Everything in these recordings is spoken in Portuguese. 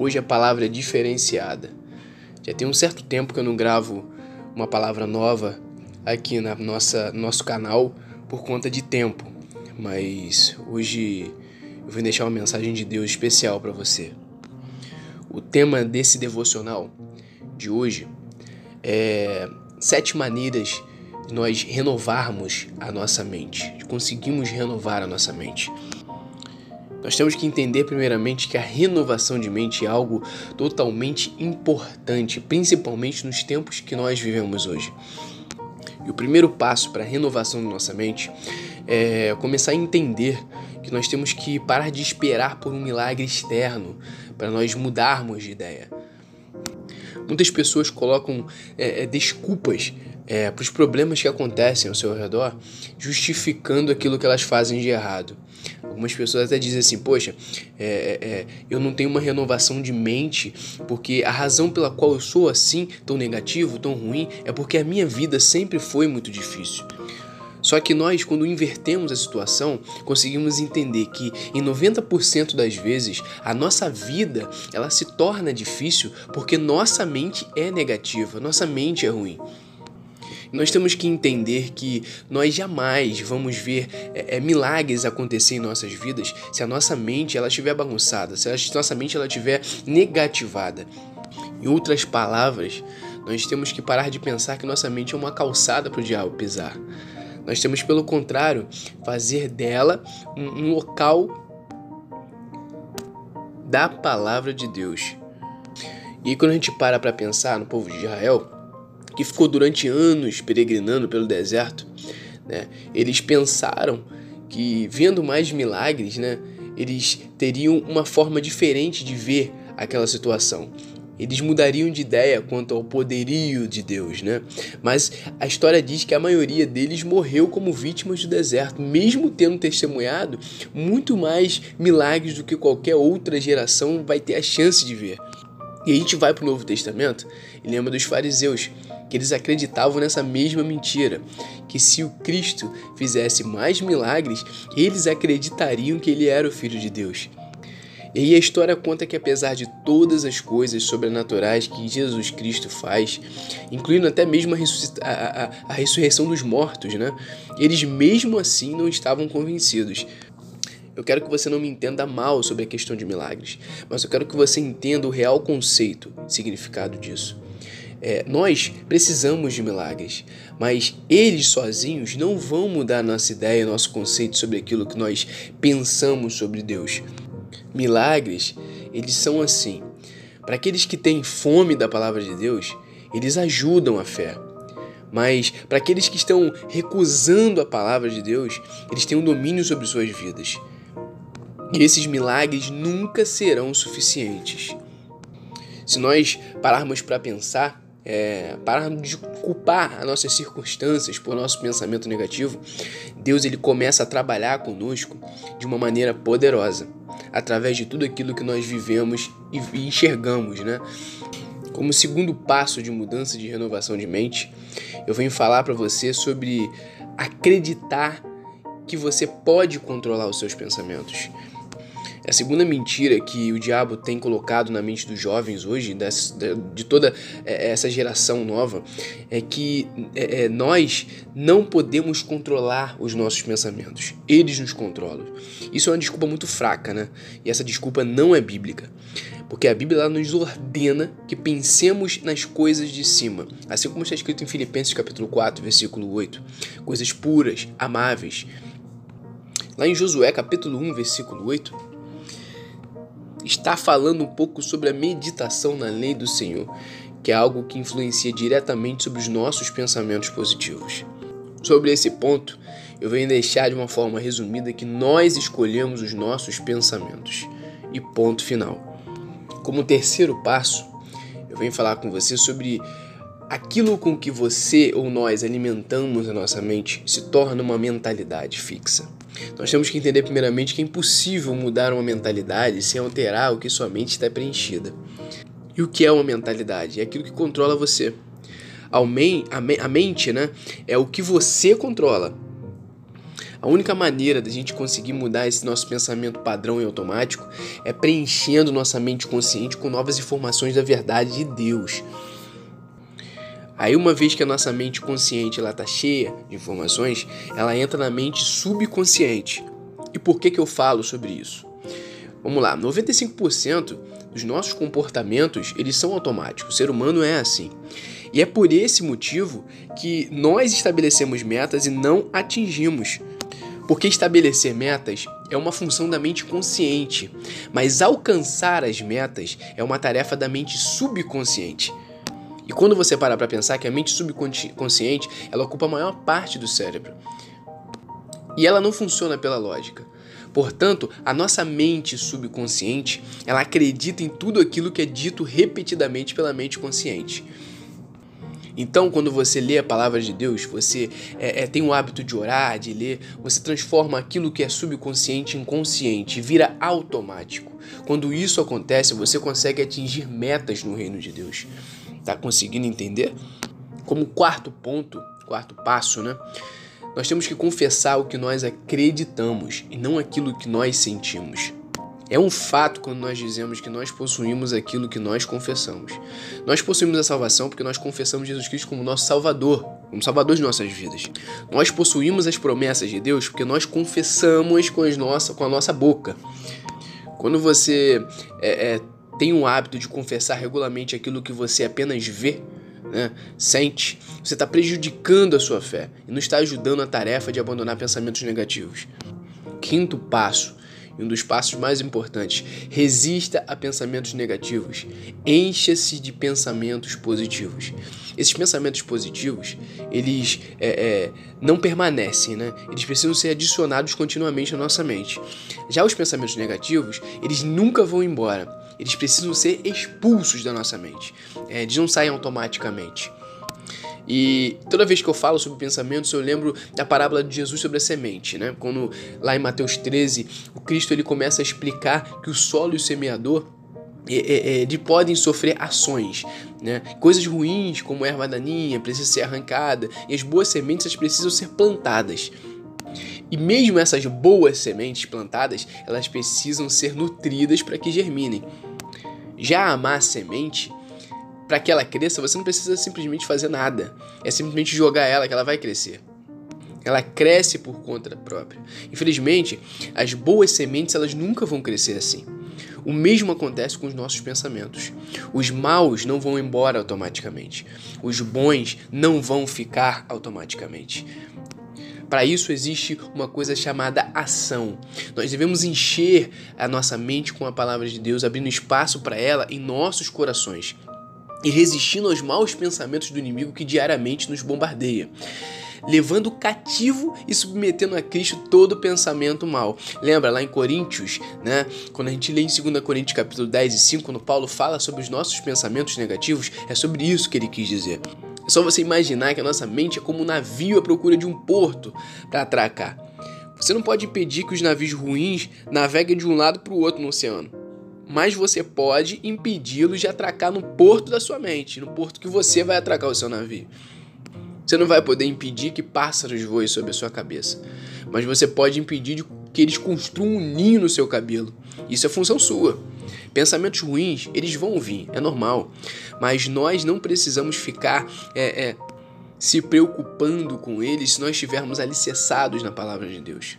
Hoje a palavra é diferenciada. Já tem um certo tempo que eu não gravo uma palavra nova aqui na nossa nosso canal por conta de tempo, mas hoje eu vou deixar uma mensagem de Deus especial para você. O tema desse devocional de hoje é sete maneiras de nós renovarmos a nossa mente, de conseguirmos renovar a nossa mente. Nós temos que entender, primeiramente, que a renovação de mente é algo totalmente importante, principalmente nos tempos que nós vivemos hoje. E o primeiro passo para a renovação da nossa mente é começar a entender que nós temos que parar de esperar por um milagre externo para nós mudarmos de ideia. Muitas pessoas colocam é, é desculpas é, para os problemas que acontecem ao seu redor, justificando aquilo que elas fazem de errado. Algumas pessoas até dizem assim: Poxa, é, é, é, eu não tenho uma renovação de mente porque a razão pela qual eu sou assim, tão negativo, tão ruim, é porque a minha vida sempre foi muito difícil. Só que nós, quando invertemos a situação, conseguimos entender que em 90% das vezes a nossa vida ela se torna difícil porque nossa mente é negativa, nossa mente é ruim. Nós temos que entender que nós jamais vamos ver é, é, milagres acontecer em nossas vidas se a nossa mente ela estiver bagunçada, se a nossa mente ela estiver negativada. Em outras palavras, nós temos que parar de pensar que nossa mente é uma calçada para o diabo pisar. Nós temos, pelo contrário, fazer dela um, um local da palavra de Deus. E quando a gente para para pensar no povo de Israel, que ficou durante anos peregrinando pelo deserto, né? Eles pensaram que vendo mais milagres, né, eles teriam uma forma diferente de ver aquela situação. Eles mudariam de ideia quanto ao poderio de Deus, né? Mas a história diz que a maioria deles morreu como vítimas do deserto, mesmo tendo testemunhado muito mais milagres do que qualquer outra geração vai ter a chance de ver. E a gente vai para o Novo Testamento e lembra dos fariseus, que eles acreditavam nessa mesma mentira, que se o Cristo fizesse mais milagres, eles acreditariam que ele era o Filho de Deus. E a história conta que apesar de todas as coisas sobrenaturais que Jesus Cristo faz, incluindo até mesmo a, a, a, a ressurreição dos mortos, né? Eles mesmo assim não estavam convencidos. Eu quero que você não me entenda mal sobre a questão de milagres, mas eu quero que você entenda o real conceito significado disso. É, nós precisamos de milagres, mas eles sozinhos não vão mudar nossa ideia, nosso conceito sobre aquilo que nós pensamos sobre Deus. Milagres, eles são assim. Para aqueles que têm fome da palavra de Deus, eles ajudam a fé. Mas para aqueles que estão recusando a palavra de Deus, eles têm um domínio sobre suas vidas. E esses milagres nunca serão suficientes. Se nós pararmos para pensar, é, pararmos de culpar as nossas circunstâncias por nosso pensamento negativo, Deus ele começa a trabalhar conosco de uma maneira poderosa, através de tudo aquilo que nós vivemos e enxergamos, né? Como segundo passo de mudança de renovação de mente, eu venho falar para você sobre acreditar que você pode controlar os seus pensamentos. A segunda mentira que o diabo tem colocado na mente dos jovens hoje, de toda é, essa geração nova, é que é, é, nós não podemos controlar os nossos pensamentos. Eles nos controlam. Isso é uma desculpa muito fraca, né? E essa desculpa não é bíblica. Porque a Bíblia nos ordena que pensemos nas coisas de cima, assim como está escrito em Filipenses capítulo 4, versículo 8. Coisas puras, amáveis. Lá em Josué capítulo 1, versículo 8, está falando um pouco sobre a meditação na lei do Senhor, que é algo que influencia diretamente sobre os nossos pensamentos positivos. Sobre esse ponto, eu venho deixar de uma forma resumida que nós escolhemos os nossos pensamentos. E ponto final. Como terceiro passo, eu venho falar com você sobre aquilo com que você ou nós alimentamos a nossa mente se torna uma mentalidade fixa. Nós temos que entender primeiramente que é impossível mudar uma mentalidade sem alterar o que sua mente está preenchida. E o que é uma mentalidade? É aquilo que controla você. A mente né, é o que você controla. A única maneira da gente conseguir mudar esse nosso pensamento padrão e automático é preenchendo nossa mente consciente com novas informações da verdade de Deus. Aí uma vez que a nossa mente consciente ela tá cheia de informações, ela entra na mente subconsciente. E por que que eu falo sobre isso? Vamos lá, 95% dos nossos comportamentos, eles são automáticos. O ser humano é assim. E é por esse motivo que nós estabelecemos metas e não atingimos. Porque estabelecer metas é uma função da mente consciente, mas alcançar as metas é uma tarefa da mente subconsciente. E quando você parar para pensar que a mente subconsciente, ela ocupa a maior parte do cérebro. E ela não funciona pela lógica. Portanto, a nossa mente subconsciente, ela acredita em tudo aquilo que é dito repetidamente pela mente consciente. Então, quando você lê a palavra de Deus, você é, é, tem o hábito de orar, de ler, você transforma aquilo que é subconsciente em consciente, vira automático. Quando isso acontece, você consegue atingir metas no reino de Deus. Tá conseguindo entender? Como quarto ponto, quarto passo, né? Nós temos que confessar o que nós acreditamos e não aquilo que nós sentimos. É um fato quando nós dizemos que nós possuímos aquilo que nós confessamos. Nós possuímos a salvação porque nós confessamos Jesus Cristo como nosso Salvador, como Salvador de nossas vidas. Nós possuímos as promessas de Deus porque nós confessamos com, as nossa, com a nossa boca. Quando você é, é, tem o hábito de confessar regularmente aquilo que você apenas vê, né, sente, você está prejudicando a sua fé e não está ajudando a tarefa de abandonar pensamentos negativos. Quinto passo e um dos passos mais importantes, resista a pensamentos negativos. Encha-se de pensamentos positivos. Esses pensamentos positivos, eles é, é, não permanecem, né? Eles precisam ser adicionados continuamente na nossa mente. Já os pensamentos negativos, eles nunca vão embora. Eles precisam ser expulsos da nossa mente. É, eles não saem automaticamente. E toda vez que eu falo sobre pensamentos, eu lembro da parábola de Jesus sobre a semente, né? Quando lá em Mateus 13, o Cristo ele começa a explicar que o solo e o semeador é, é, é, podem sofrer ações, né? Coisas ruins, como erva daninha, precisa ser arrancada, e as boas sementes precisam ser plantadas. E mesmo essas boas sementes plantadas, elas precisam ser nutridas para que germinem. Já a má semente, para que ela cresça, você não precisa simplesmente fazer nada. É simplesmente jogar ela que ela vai crescer. Ela cresce por conta própria. Infelizmente, as boas sementes elas nunca vão crescer assim. O mesmo acontece com os nossos pensamentos. Os maus não vão embora automaticamente. Os bons não vão ficar automaticamente. Para isso existe uma coisa chamada ação. Nós devemos encher a nossa mente com a palavra de Deus, abrindo espaço para ela em nossos corações e resistindo aos maus pensamentos do inimigo que diariamente nos bombardeia levando cativo e submetendo a Cristo todo pensamento mal. Lembra lá em Coríntios, né? Quando a gente lê em 2 Coríntios capítulo 10 e 5, quando Paulo fala sobre os nossos pensamentos negativos, é sobre isso que ele quis dizer. É só você imaginar que a nossa mente é como um navio à procura de um porto para atracar. Você não pode impedir que os navios ruins naveguem de um lado para o outro no oceano mas você pode impedi-los de atracar no porto da sua mente, no porto que você vai atracar o seu navio. Você não vai poder impedir que pássaros voem sobre a sua cabeça, mas você pode impedir que eles construam um ninho no seu cabelo. Isso é função sua. Pensamentos ruins, eles vão vir, é normal. Mas nós não precisamos ficar é, é, se preocupando com eles se nós estivermos alicerçados na palavra de Deus.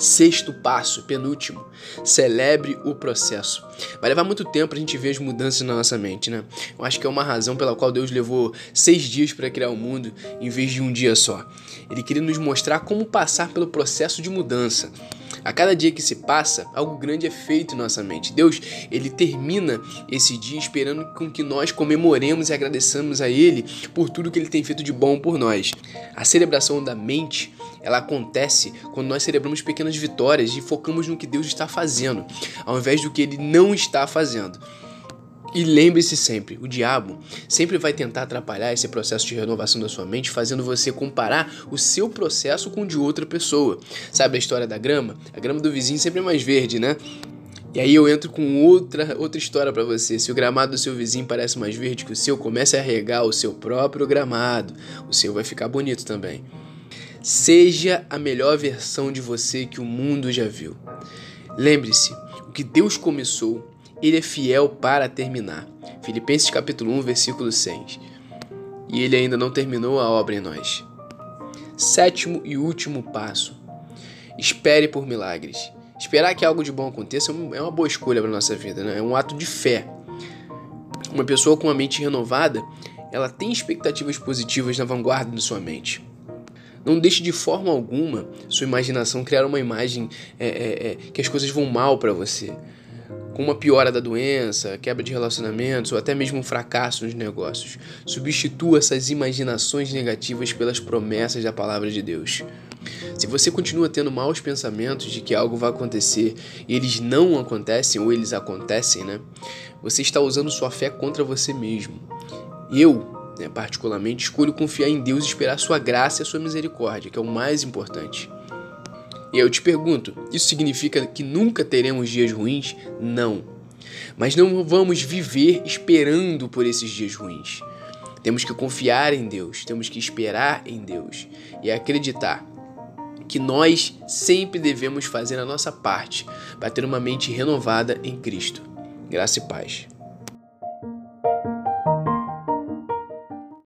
Sexto passo, penúltimo, celebre o processo. Vai levar muito tempo a gente ver as mudanças na nossa mente, né? Eu acho que é uma razão pela qual Deus levou seis dias para criar o mundo em vez de um dia só. Ele queria nos mostrar como passar pelo processo de mudança. A cada dia que se passa, algo grande é feito em nossa mente. Deus, ele termina esse dia esperando com que nós comemoremos e agradeçamos a ele por tudo que ele tem feito de bom por nós. A celebração da mente, ela acontece quando nós celebramos pequenas vitórias e focamos no que Deus está fazendo, ao invés do que ele não está fazendo. E lembre-se sempre, o diabo sempre vai tentar atrapalhar esse processo de renovação da sua mente, fazendo você comparar o seu processo com o de outra pessoa. Sabe a história da grama? A grama do vizinho sempre é mais verde, né? E aí eu entro com outra, outra história para você. Se o gramado do seu vizinho parece mais verde que o seu, comece a regar o seu próprio gramado. O seu vai ficar bonito também. Seja a melhor versão de você que o mundo já viu. Lembre-se, o que Deus começou, ele é fiel para terminar. Filipenses capítulo 1, versículo 6. E ele ainda não terminou a obra em nós. Sétimo e último passo. Espere por milagres. Esperar que algo de bom aconteça é uma boa escolha para nossa vida, né? É um ato de fé. Uma pessoa com a mente renovada, ela tem expectativas positivas na vanguarda de sua mente. Não deixe de forma alguma sua imaginação criar uma imagem é, é, é, que as coisas vão mal para você. Com uma piora da doença, quebra de relacionamentos ou até mesmo um fracasso nos negócios. Substitua essas imaginações negativas pelas promessas da palavra de Deus. Se você continua tendo maus pensamentos de que algo vai acontecer e eles não acontecem ou eles acontecem, né? Você está usando sua fé contra você mesmo. Eu, né, particularmente, escolho confiar em Deus e esperar sua graça e sua misericórdia, que é o mais importante. E aí eu te pergunto: isso significa que nunca teremos dias ruins? Não. Mas não vamos viver esperando por esses dias ruins. Temos que confiar em Deus, temos que esperar em Deus e acreditar que nós sempre devemos fazer a nossa parte para ter uma mente renovada em Cristo. Graça e paz.